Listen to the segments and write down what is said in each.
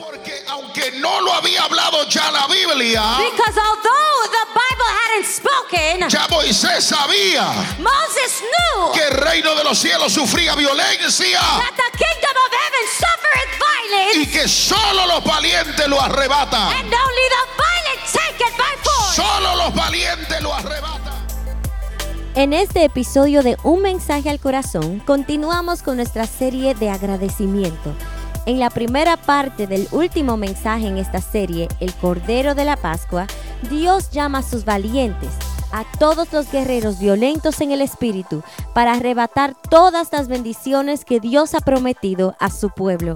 Porque aunque no lo había hablado ya la Biblia, Because although the Bible hadn't spoken, ya Moisés sabía Moses knew que el reino de los cielos sufría violencia that the kingdom of heaven suffereth violence, y que solo los valientes lo arrebatan. and only the violent take it by force. Solo los valientes lo arrebatan. En este episodio de Un mensaje al corazón, continuamos con nuestra serie de agradecimiento. En la primera parte del último mensaje en esta serie, El Cordero de la Pascua, Dios llama a sus valientes, a todos los guerreros violentos en el espíritu, para arrebatar todas las bendiciones que Dios ha prometido a su pueblo.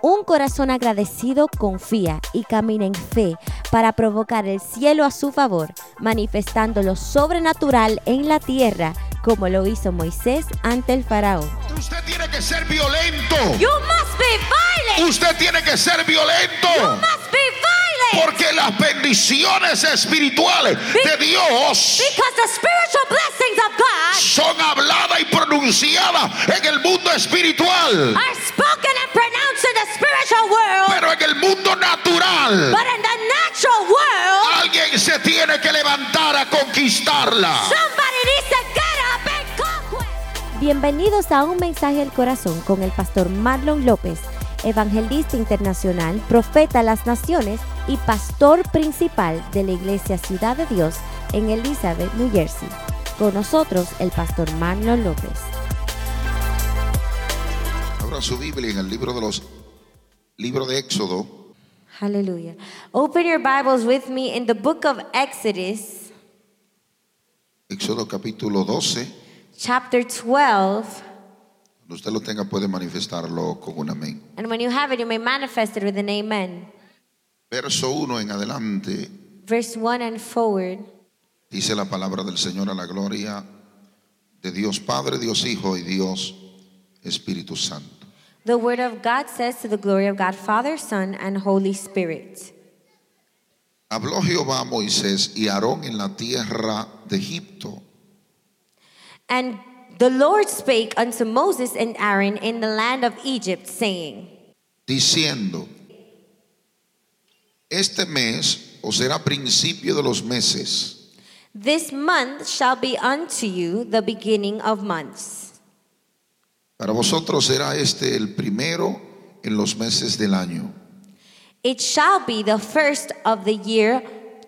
Un corazón agradecido confía y camina en fe para provocar el cielo a su favor, manifestando lo sobrenatural en la tierra, como lo hizo Moisés ante el faraón. Usted tiene que ser violento. You must be violent. Usted tiene que ser violento. Must be violent. Porque las bendiciones espirituales de Dios Because the spiritual blessings of God son habladas y pronunciadas en el mundo espiritual. are spoken and pronounced in the spiritual world, Pero en el mundo natural, but in the natural world, alguien se tiene que levantar a conquistarla. somebody needs to Bienvenidos a Un mensaje al corazón con el pastor Marlon López, evangelista internacional, profeta a las naciones y pastor principal de la Iglesia Ciudad de Dios en Elizabeth, New Jersey. Con nosotros el pastor Marlon López. Abra su Biblia en el libro de los libro de Éxodo, Hallelujah. Open your Bibles with me in the book of Exodus, Éxodo capítulo 12. Chapter 12. Cuando usted lo tenga puede manifestarlo con un amén. And when you have it, you may manifest it with an amen. Verso 1 en adelante Verse 1 and forward. dice la palabra del Señor a la gloria de Dios Padre, Dios Hijo y Dios Espíritu Santo. The word of God says to the glory of God, Father, Son, and Holy Spirit. Habló Jehová a Moisés y Aarón en la tierra de Egipto, And the Lord spake unto Moses and Aaron in the land of Egypt, saying, diciendo, este mes os será principio de los meses, This month shall be unto you the beginning of months. para vosotros será este el primero en los meses del año. It shall be the first of the year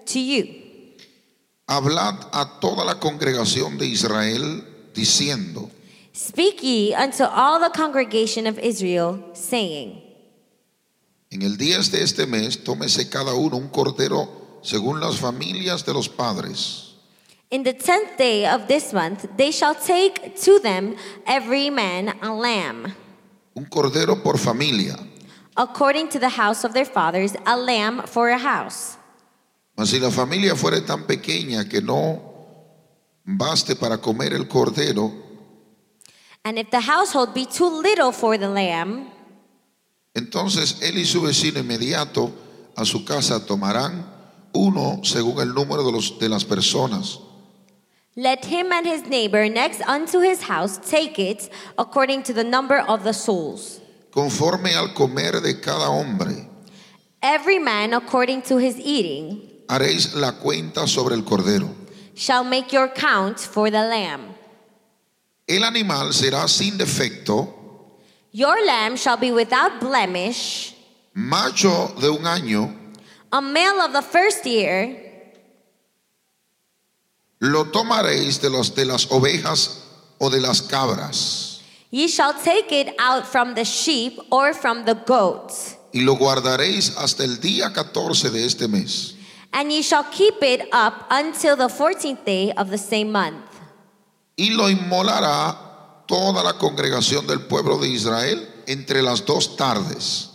to you. Hablad a toda la congregación de Israel diciendo, Speak ye unto all the congregation of Israel, saying, En el 10 de este mes, tómese cada uno un cordero según las familias de los padres. In the tenth day of this month they shall take to them every man a lamb, Un cordero por familia. according to the house of their fathers, a lamb for a house. Mas si la familia fuere tan pequeña que no baste para comer el cordero, And if the household be too little for the lamb, entonces él y su vecino inmediato a su casa tomarán uno según el número de, los, de las personas. let him and his neighbor next unto his house take it according to the number of the souls. conforme al comer de cada hombre. Every man according to his eating Haréis la cuenta sobre el cordero. shall make your count for the lamb. El animal será sin defecto, Your lamb shall be without blemish, macho de un año, a male of the first year. lo tomaréis de, los, de las ovejas o de las cabras, Ye shall take it out from the sheep or from the goats, y lo guardaréis hasta el día 14 de este mes. And ye shall keep it up until the fourteenth day of the same month. Y lo inmolará toda la congregación del pueblo de Israel entre las dos tardes.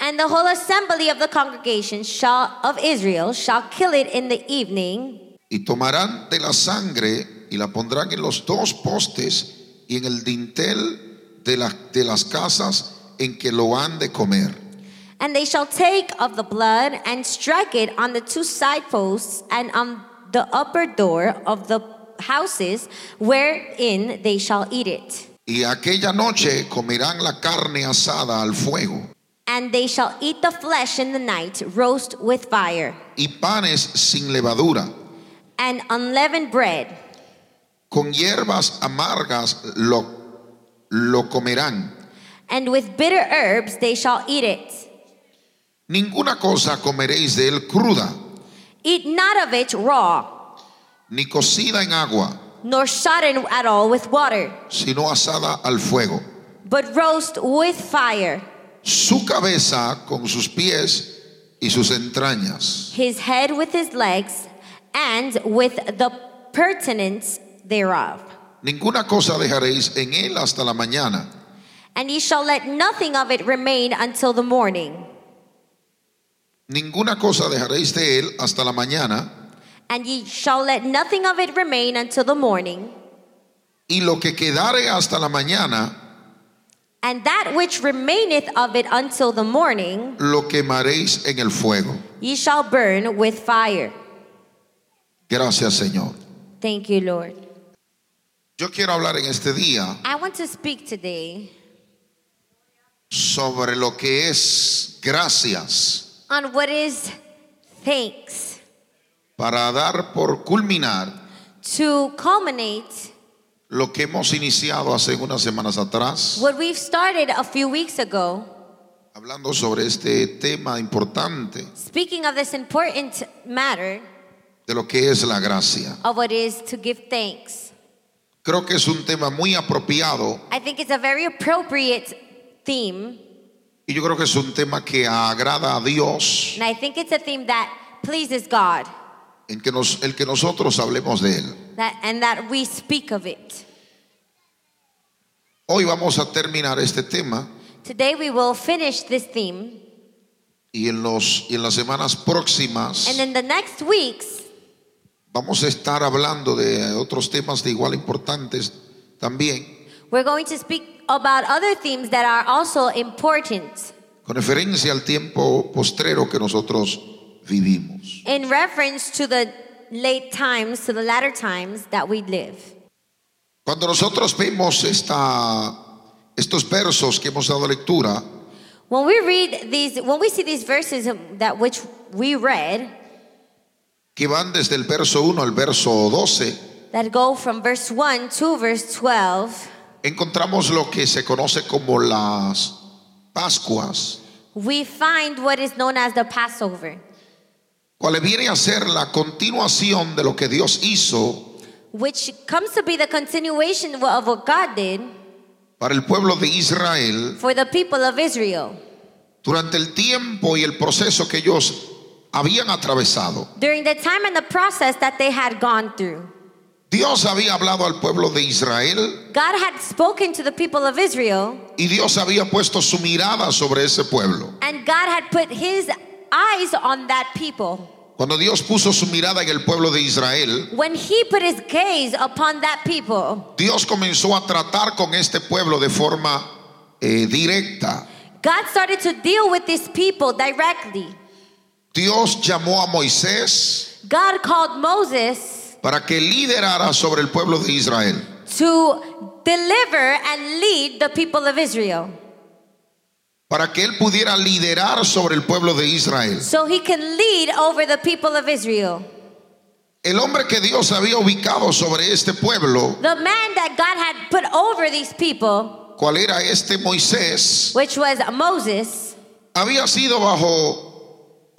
And the whole assembly of the congregation shall, of Israel shall kill it in the evening, Y tomarán de la sangre y la pondrán en los dos postes y en el dintel de, la- de las casas en que lo han de comer. And they shall take of the blood and strike it on the two side posts and on the upper door of the houses wherein they shall eat it. Y aquella noche comerán la carne asada al fuego. And they shall eat the flesh in the night, roast with fire, y panes sin levadura. and unleavened bread. Con hierbas amargas lo, lo comerán. And with bitter herbs they shall eat it. Ninguna cosa comeréis de él cruda, Eat not of it raw, ni cocida en agua, nor sodden at all with water, sino asada al fuego. but roast with fire. Su cabeza con sus pies y sus entrañas. his head with his legs, and with the pertinence thereof. Ninguna cosa dejaréis en él hasta la mañana. And ye shall let nothing of it remain until the morning. Ninguna cosa dejaréis de él hasta la mañana. And ye shall let nothing of it remain until the morning. Y lo que quedare hasta la mañana, And that which remaineth of it until the morning, lo quemaréis en el fuego. ye shall burn with fire. Gracias, Señor. Thank you, Lord. Yo quiero hablar en este día I want to speak today sobre lo que es gracias on what is thanks para dar por culminar to culminate lo que hemos iniciado hace unas semanas atrás, what we've started a few weeks ago, hablando sobre este tema importante speaking of this important matter de lo que es la gracia. of what is to give thanks. Creo que es un tema muy apropiado I think it's a very appropriate theme, y yo creo que es un tema que agrada a Dios. And I think it's a theme that pleases God, en que nos, el que nosotros hablemos de él. that, and that we speak of it. Hoy vamos a terminar este tema. Today we will finish this theme, y en, los, y en las semanas próximas and in the next weeks, vamos a estar hablando de otros temas de igual importantes también, we're going to speak about other themes that are also important con referencia al tiempo postrero que nosotros vivimos. in reference to the late times, to the latter times that we live. Cuando nosotros vemos esta, estos versos que hemos dado lectura, When we read these, when we see these verses that which we read, que van desde el verso 1 al verso 12, that go from verse 1 to verse 12, encontramos lo que se conoce como las Pascuas, we find what is known as the Passover, cual viene a ser la continuación de lo que Dios hizo which comes to be the continuation of what God did para el pueblo de Israel for the people of Israel durante el tiempo y el proceso que ellos habían atravesado. during the time and the process that they had gone through. Dios había hablado al pueblo de Israel God had spoken to the people of Israel, y Dios había puesto su mirada sobre ese pueblo. and God had put his eyes on that people. Cuando Dios puso su mirada en el pueblo de Israel, When he put his gaze upon that people, Dios comenzó a tratar con este pueblo de forma eh, directa. God started to deal with these people directly. Dios llamó a Moisés God called Moses para que liderara sobre el pueblo de Israel. to deliver and lead the people of Israel Para que él pudiera liderar sobre el pueblo de Israel. so he can lead over the people of Israel. El hombre que Dios había ubicado sobre este pueblo, The man that God had put over these people, cual era este Moisés, which was Moses, había sido bajo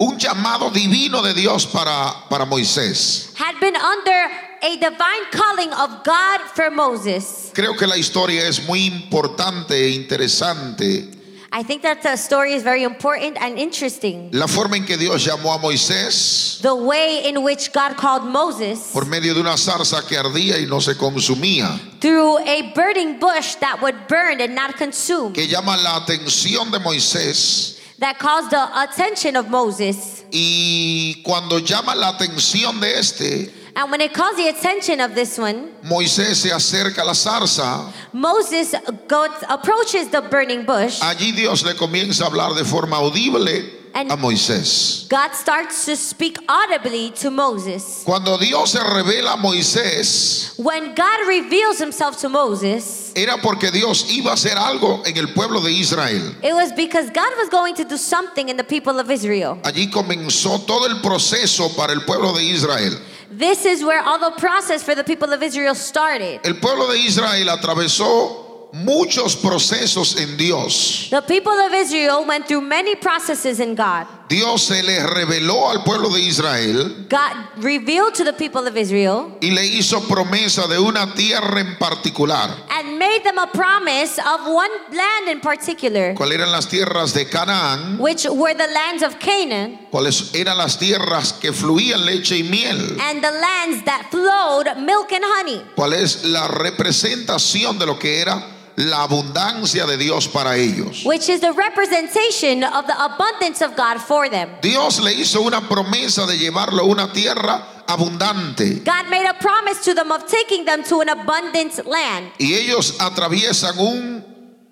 un llamado divino de Dios para, para Moisés. had been under a divine calling of God for Moses. Creo que la historia es muy importante e interesante. I think that the story is very important and interesting. La forma en que Dios llamó a Moisés The way in which God called Moses por medio de una zarza que ardía y no se consumía, through a burning bush that would burn and not consume, que llama la atención de Moisés that caused the attention of Moses. y cuando llama la atención de este, And when it calls the attention of this one, Moisés se acerca a la zarza, Moses goes, approaches the burning bush, allí Dios le comienza a hablar de forma audible And a Moisés. God starts to speak audibly to Moses. Cuando Dios se revela a Moisés, When God reveals himself to Moses, era porque Dios iba a hacer algo en el pueblo de Israel. it was because God was going to do something in the people of Israel. Allí comenzó todo el proceso para el pueblo de Israel. This is where all the process for the people of Israel started. El pueblo de Israel atravesó muchos procesos en Dios. The people of Israel went through many processes in God. Dios se le reveló al pueblo de Israel God revealed to the people of Israel y le hizo promesa de una tierra en particular. and made them a promise of one land in particular, ¿Cuáles eran las tierras de Canaán? which were the lands of Canaan ¿Cuáles eran las tierras que fluían leche y miel? and the lands that flowed milk and honey, ¿Cuál es la representación de lo que era la abundancia de Dios para ellos? which is the representation of the abundance of God for them. Dios le hizo una promesa de llevarlo a una tierra abundante. God made a promise to them of taking them to an abundant land. Y ellos atraviesan un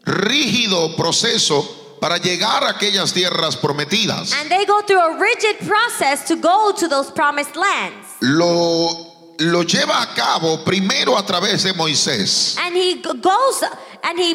rígido proceso para llegar a aquellas tierras prometidas. And they go through a rigid process to go to those promised lands. Lo, lo lleva a cabo primero a través de Moisés. And he goes and he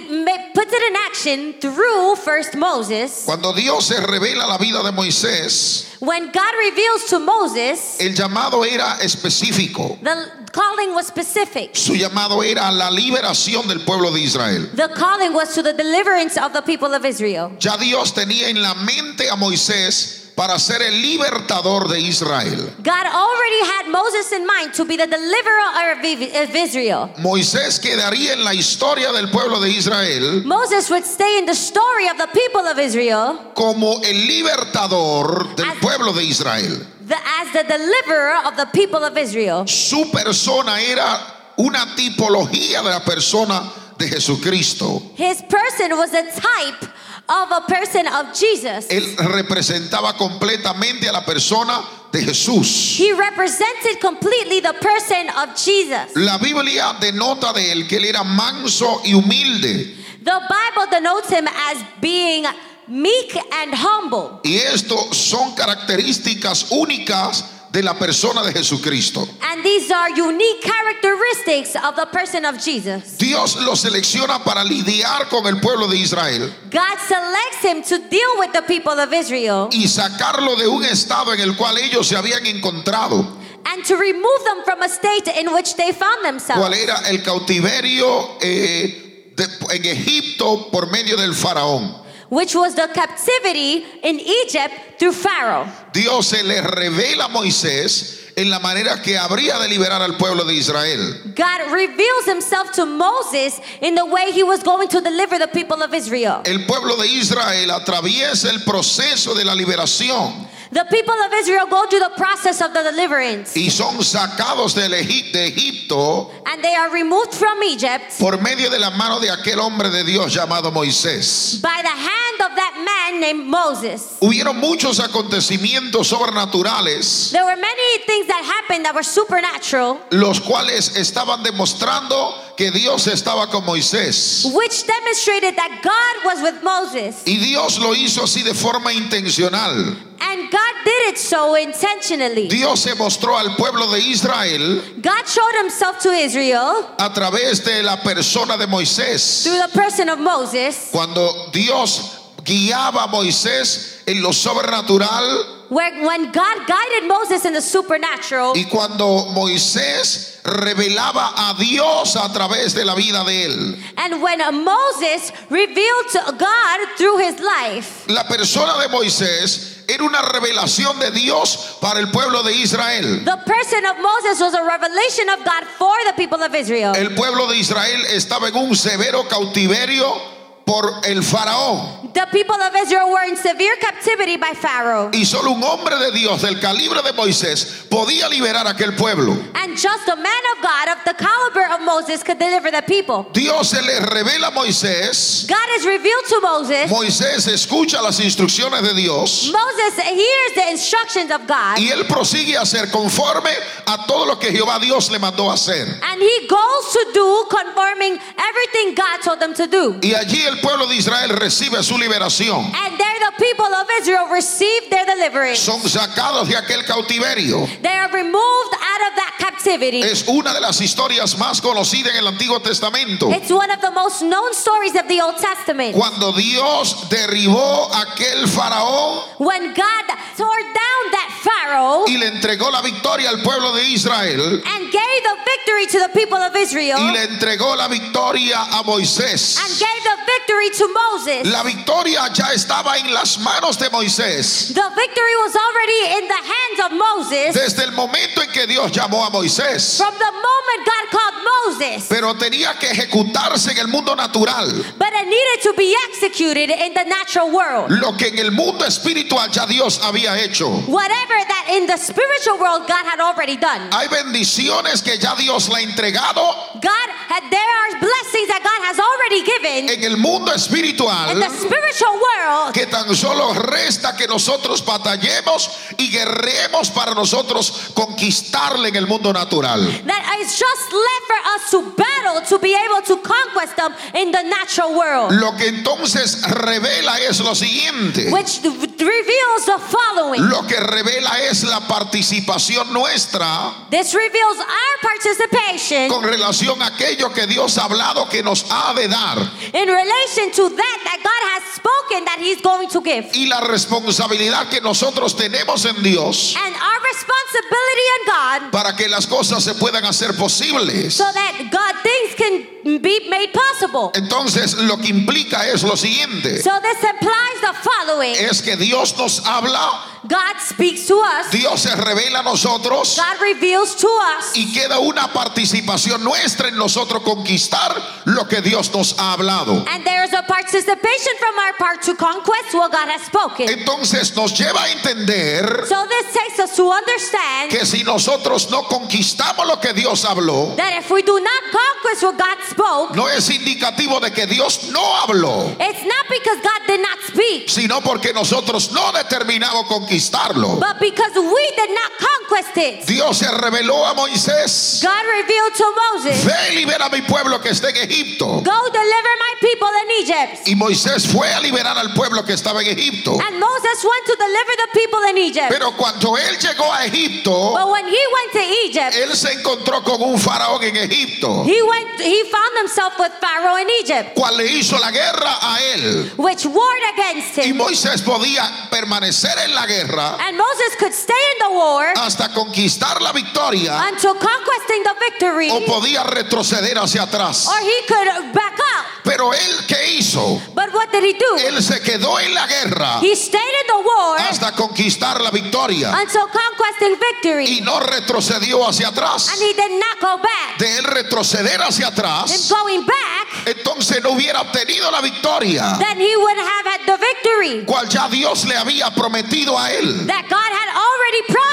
puts it in action through first Moses. Cuando Dios se revela la vida de Moisés, When God reveals to Moses, el llamado era específico. the calling was specific. Su llamado era la liberación del pueblo de Israel. The calling was to the deliverance of the people of Israel. Ya Dios tenía en la mente a Moisés para ser el libertador de Israel. God already had Moses in mind to be the deliverer of Israel. Moisés quedaría en la historia del pueblo de Israel Moses would stay in the story of the people of Israel como el libertador del As- pueblo de Israel. the, as the deliverer of the people of Israel. Su persona era una tipología de la persona de Jesucristo. His person was a type of a person of Jesus. Él representaba completamente a la persona de Jesús. He represented completely the person of Jesus. La Biblia denota de él que él era manso y humilde. The Bible denotes him as being meek and humble. Y esto son características únicas de la persona de Jesucristo. And these are unique characteristics of the person of Jesus. Dios lo selecciona para lidiar con el pueblo de Israel God selects him to deal with the people of Israel y sacarlo de un estado en el cual ellos se habían encontrado. and to remove them from a state in which they found themselves, ¿Cuál era el cautiverio eh, de- en Egipto por medio del faraón? Which was the captivity in Egypt through Pharaoh. Dios se le revela a Moisés en la manera que habría de liberar al pueblo de Israel. God reveals himself to Moses in the way he was going to deliver the people of Israel. El pueblo de Israel atraviesa el proceso de la liberación The people of Israel go through the process of the deliverance y son sacados Egip- de Egipto and they are removed from Egypt por medio de la mano de aquel hombre de Dios llamado Moisés. by the hand of that man named Moses. Hubieron muchos acontecimientos sobrenaturales, There were many things that happened that were supernatural, los cuales estaban demostrando que Dios estaba con Moisés. which demonstrated that God was with Moses. Y Dios lo hizo así de forma intencional. God did it so intentionally. Dios se mostró al pueblo de Israel God showed himself to Israel a través de la persona de Moisés. through the person of Moses, Cuando Dios guiaba a Moisés en lo sobrenatural where when God guided Moses in the supernatural, y cuando Moisés revelaba a Dios a través de la vida de él. and when Moses revealed to God through his life, La persona de Moisés era una revelación de Dios para el pueblo de Israel. the person of Moses was a revelation of God for the people of Israel. El pueblo de Israel estaba en un severo cautiverio por el faraón. The people of Israel were in severe captivity by Pharaoh. Y solo un hombre de Dios del calibre de Moisés podía liberar a aquel pueblo. And just a man of God of the caliber of Moses could deliver the people. Dios se le revela a Moisés. God is revealed to Moses. Moisés escucha las instrucciones de Dios Moses hears the instructions of God. y él prosigue a hacer conforme a todo lo que Jehová Dios le mandó a hacer. And he goes to do conforming everything God told them to do. Y allí el pueblo de Israel recibe su liberación. And there the people of Israel receive their deliverance. son sacados de aquel cautiverio. They are removed out of that captivity. Es una de las historias más conocidas en el Antiguo Testamento. It's one of the most known stories of the Old Testament. Cuando Dios derribó aquel faraón When God tore down that Pharaoh y le entregó la victoria al pueblo de Israel and gave the victory to the people of Israel y and le entregó la victoria a Moisés. gave the victory to Moses. La victoria ya estaba en las manos de Moisés The victory was already in the hands of Moses desde el momento en que Dios llamó a Moisés. from the moment God called Moses. Pero tenía que ejecutarse en el mundo natural But it needed to be executed in the natural world. lo que en el mundo espiritual ya Dios había hecho. Whatever that in the spiritual world God had already done. Hay bendiciones que ya Dios le ha entregado God had there are blessings that God has already given en el mundo in espiritual the spiritual world que tan solo resta que nosotros batallemos y guerremos para nosotros conquistarle en el mundo natural. that is just left for us to battle to be able to conquest them in the natural world. Lo que entonces revela es lo siguiente. Which reveals the following. Lo que revela es la participación nuestra This reveals our participation con relación a aquello que Dios ha hablado que nos ha de dar in relation to that that God has spoken that He's going to give. y la responsabilidad que nosotros tenemos en Dios And our responsibility in God para que las cosas se puedan hacer posibles. so that God things can be made possible. Entonces lo que implica es lo siguiente, So this implies the following. es que Dios nos habla, God speaks to us. Dios se revela a nosotros God reveals to us. y queda una participación nuestra en nosotros conquistar lo que Dios nos ha hablado. And there is a participation from our part to conquest what God has spoken. Entonces nos lleva a entender So this takes us to understand que si nosotros no conquistamos lo que Dios habló, that if we do not conquest what God spoke, no es indicativo de que Dios no habló, it's not because God did not speak, sino porque nosotros no determinamos conquistarlo. but because we did not conquest it. Dios se reveló a Moisés, God revealed to Moses, ve y libera a mi pueblo que está en Egipto. Go deliver my people in Egypt. Y Moisés fue a liberar al pueblo que estaba en Egipto. And Moses went to deliver the people in Egypt. Pero cuando él llegó a Egipto, But when he went to Egypt, él se encontró con un faraón en Egipto, he went he found himself with Pharaoh in Egypt, cual le hizo la guerra a él. which warred against Y him. Moisés podía permanecer en la guerra And Moses could stay in the war hasta conquistar la victoria until conquesting the victory, o podía retroceder hacia atrás. or he could back up. Pero él, ¿qué hizo? But what did he do? Él se quedó en la guerra He stayed in the war hasta conquistar la victoria until conquesting y victory, no retrocedió hacia and atrás. he did not go back. De él retroceder hacia atrás, going back, entonces no hubiera obtenido la victoria, then he would have had the victory cual ya Dios le había prometido a él. that God had already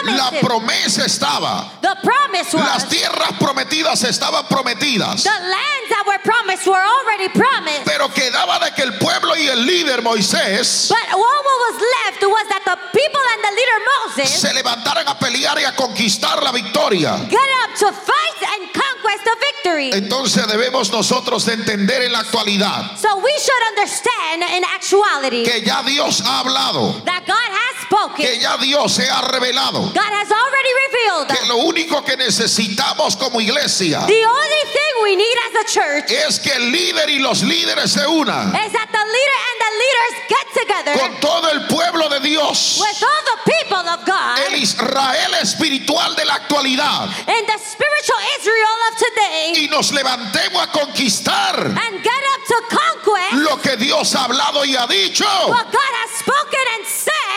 La promesa estaba, The promise las was tierras prometidas estaban prometidas, the lands that were promised were already promised. pero quedaba de que el pueblo y el líder Moisés But all what was left was that the people and the leader Moses se levantaran a pelear y a conquistar la victoria. get up to fight and conquest the victory. Entonces debemos nosotros de entender en la actualidad So we should understand in actuality que ya Dios ha hablado, that God spoken. que ya Dios se ha revelado, God has already revealed que lo único que necesitamos como iglesia the only thing we need as a church es que el líder y los líderes se unan. is that the leader and the leaders get together con todo el pueblo de Dios, with all the people of God el Israel espiritual de la actualidad, the spiritual Israel of today y nos levantemos a conquistar and get up to conquest lo que Dios ha hablado y ha dicho. what God has spoken and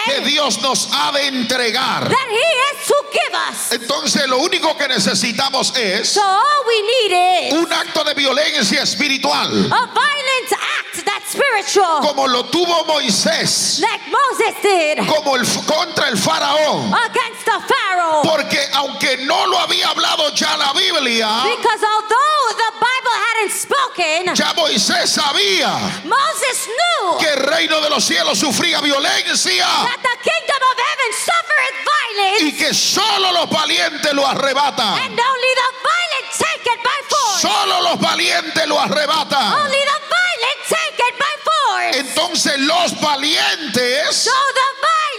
que said Dios nos ha de entregar. that He is to give us. Entonces lo único que necesitamos es So all we need is un acto de violencia espiritual, a violent act that's spiritual, como lo tuvo Moisés, like Moses did como el contra el faraón, against the Pharaoh. porque aunque no lo había hablado ya la Biblia, Because although the Bible hadn't spoken, ya Moisés sabía Moses knew que el reino de los cielos sufría violencia that the kingdom of heaven suffereth violence, y que solo los valientes lo arrebatan. and only the violent take it by force. Solo los valientes lo arrebatan. Only the violent take it by force. Entonces los valientes, So the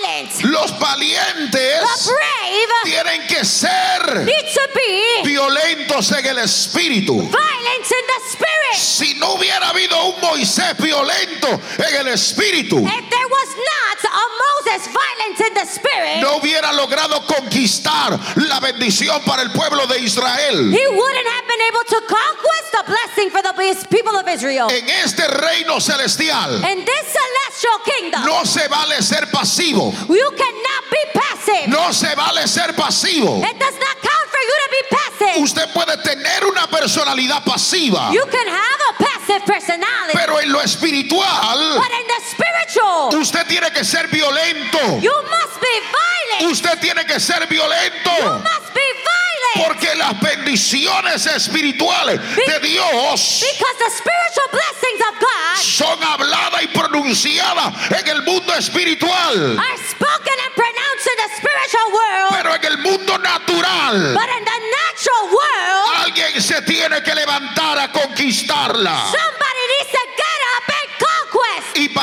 violent, los valientes the brave, tienen que ser need to be violentos en el espíritu. violent in the spirit. Si no hubiera habido un Moisés violento en el espíritu, If there was not a Moses violent in the spirit, no hubiera logrado conquistar la bendición para el pueblo de Israel. he wouldn't have been able to conquest the blessing for the people of Israel. En este reino celestial In this celestial kingdom, no se vale ser pasivo, you cannot be passive. no se vale ser pasivo. It does not count for you to be passive. Usted puede tener una personalidad pasiva, You can have a passive personality, pero en lo espiritual but in the spiritual, usted tiene que ser violento. You must be violent. Usted tiene que ser You violento. must be violent. Porque las bendiciones espirituales de Dios Because the spiritual blessings of God son habladas y pronunciadas en el mundo espiritual. are spoken and pronounced in the spiritual world, Pero en el mundo natural, but in the natural world, alguien se tiene que levantar a conquistarla. somebody needs to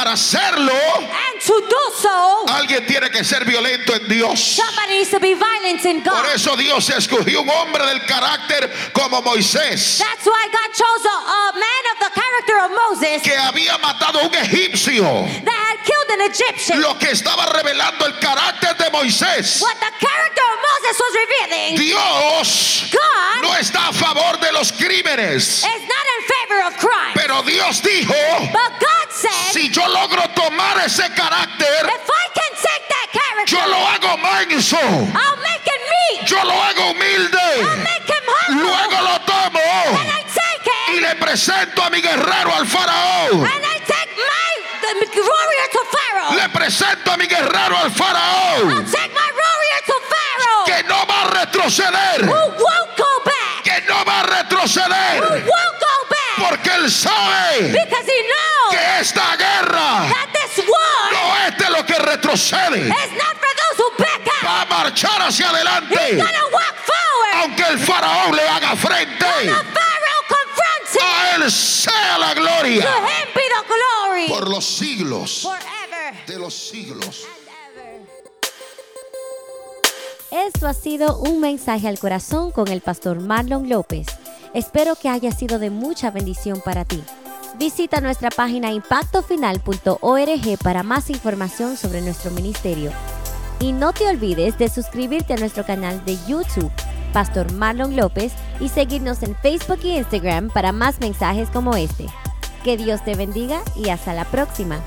para hacerlo, And to do so, alguien tiene que ser violento en Dios. somebody needs to be violent in Por God. eso Dios escogió un hombre del carácter como Moisés, That's why God chose a, a man of the character of Moses que había matado a un egipcio. that had killed an Egyptian. Lo que estaba revelando el carácter de Moisés. What the character of Moses was revealing, Dios God no está a favor de los crímenes. is not in favor of crime. Pero Dios dijo, But God said, si yo logro tomar ese carácter, if I can take that character, yo lo hago manso, I'll make him meek. yo lo hago I'll humilde, make him humble. luego lo And tomo I take y le presento a mi guerrero al faraón. And I take my the warrior to Pharaoh. Le presento a mi guerrero al I'll faraón, take my warrior to Pharaoh. que no va a retroceder, Who won't go back. que no va a Who retroceder, won't go back. porque él sabe Because he knows esta guerra no es de lo que retrocede. is not for those who back out. va a marchar hacia adelante. Aunque el faraón le haga frente, a él sea la To gloria por los siglos de los siglos. Esto ha sido un mensaje al corazón con el pastor Marlon López. Espero que haya sido de mucha bendición para ti. Visita nuestra página impactofinal.org para más información sobre nuestro ministerio. Y no te olvides de suscribirte a nuestro canal de YouTube, Pastor Marlon López, y seguirnos en Facebook y Instagram para más mensajes como este. Que Dios te bendiga y hasta la próxima.